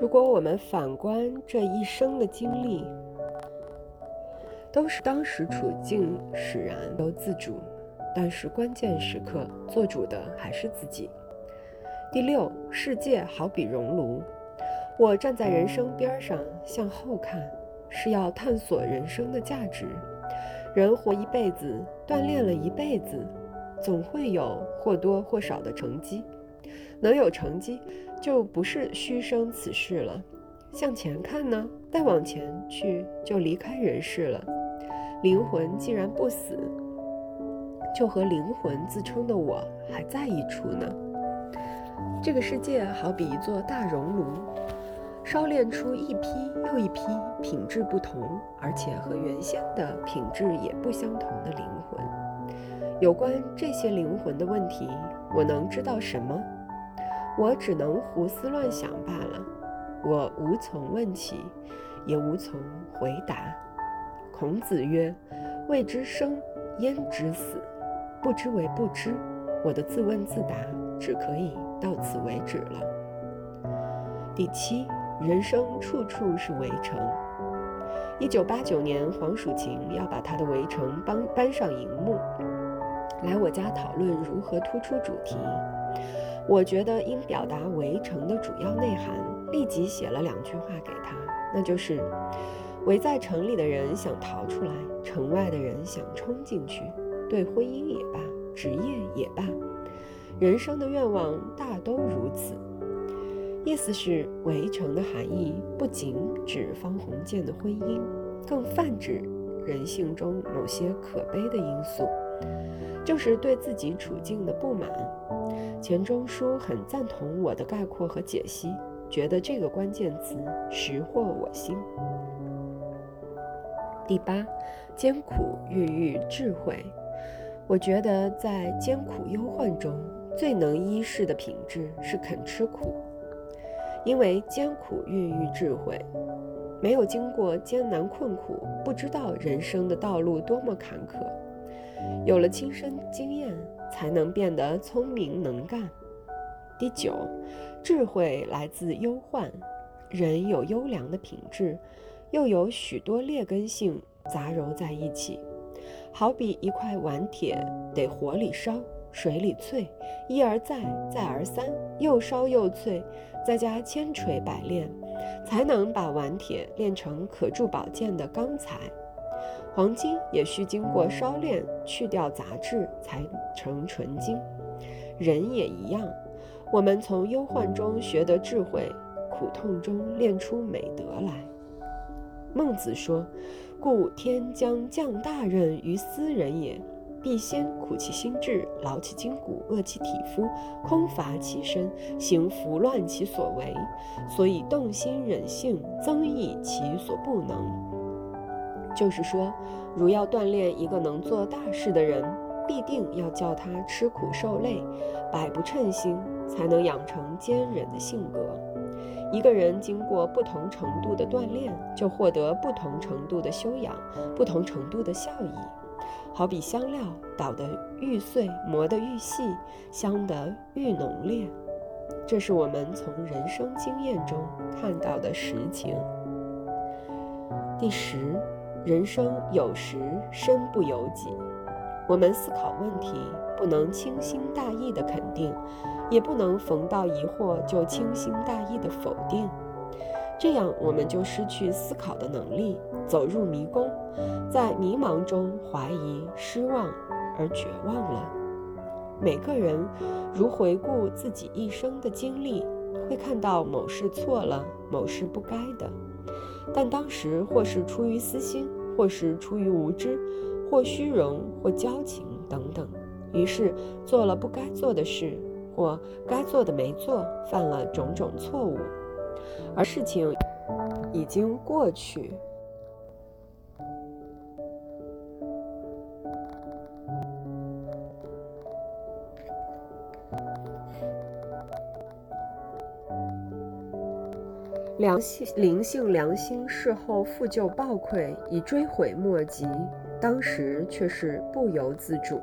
如果我们反观这一生的经历，都是当时处境使然由自主，但是关键时刻做主的还是自己。第六，世界好比熔炉，我站在人生边上向后看，是要探索人生的价值。人活一辈子，锻炼了一辈子，总会有或多或少的成绩。能有成绩，就不是虚生此世了。向前看呢，再往前去，就离开人世了。灵魂既然不死，就和灵魂自称的我还在一处呢。这个世界好比一座大熔炉，烧炼出一批又一批品质不同，而且和原先的品质也不相同的灵魂。有关这些灵魂的问题，我能知道什么？我只能胡思乱想罢了。我无从问起，也无从回答。孔子曰：“未知生，焉知死？不知为不知。”我的自问自答只可以到此为止了。第七，人生处处是围城。一九八九年，黄蜀芹要把他的《围城》搬搬上荧幕，来我家讨论如何突出主题。我觉得应表达《围城》的主要内涵，立即写了两句话给他，那就是：围在城里的人想逃出来，城外的人想冲进去。对婚姻也罢，职业也罢，人生的愿望大都如此。意思是，围城的含义不仅指方鸿渐的婚姻，更泛指人性中某些可悲的因素，就是对自己处境的不满。钱钟书很赞同我的概括和解析，觉得这个关键词识获我心。第八，艰苦孕育智慧。我觉得在艰苦忧患中，最能依恃的品质是肯吃苦。因为艰苦孕育智慧，没有经过艰难困苦，不知道人生的道路多么坎坷；有了亲身经验，才能变得聪明能干。第九，智慧来自忧患。人有优良的品质，又有许多劣根性杂糅在一起，好比一块顽铁，得火里烧。水里淬，一而再，再而三，又烧又淬，再加千锤百炼，才能把顽铁炼成可铸宝剑的钢材。黄金也需经过烧炼，去掉杂质，才成纯金。人也一样，我们从忧患中学得智慧，苦痛中练出美德来。孟子说：“故天将降大任于斯人也。”必先苦其心志，劳其筋骨，饿其体肤，空乏其身，行拂乱其所为，所以动心忍性，增益其所不能。就是说，如要锻炼一个能做大事的人，必定要叫他吃苦受累，百不称心，才能养成坚忍的性格。一个人经过不同程度的锻炼，就获得不同程度的修养，不同程度的效益。好比香料捣得愈碎，磨得愈细，香得愈浓烈。这是我们从人生经验中看到的实情。第十，人生有时身不由己。我们思考问题，不能轻心大意的肯定，也不能逢到疑惑就轻心大意的否定。这样，我们就失去思考的能力，走入迷宫，在迷茫中怀疑、失望而绝望了。每个人如回顾自己一生的经历，会看到某事错了，某事不该的，但当时或是出于私心，或是出于无知，或虚荣，或交情等等，于是做了不该做的事，或该做的没做，犯了种种错误。而事情已经过去，良性灵性良心事后复旧暴愧，已追悔莫及，当时却是不由自主。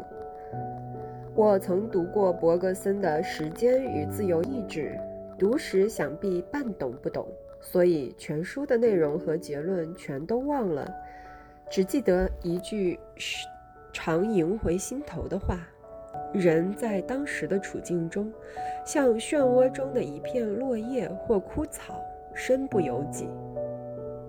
我曾读过伯格森的《时间与自由意志》。读时想必半懂不懂，所以全书的内容和结论全都忘了，只记得一句常萦回心头的话：人在当时的处境中，像漩涡中的一片落叶或枯草，身不由己。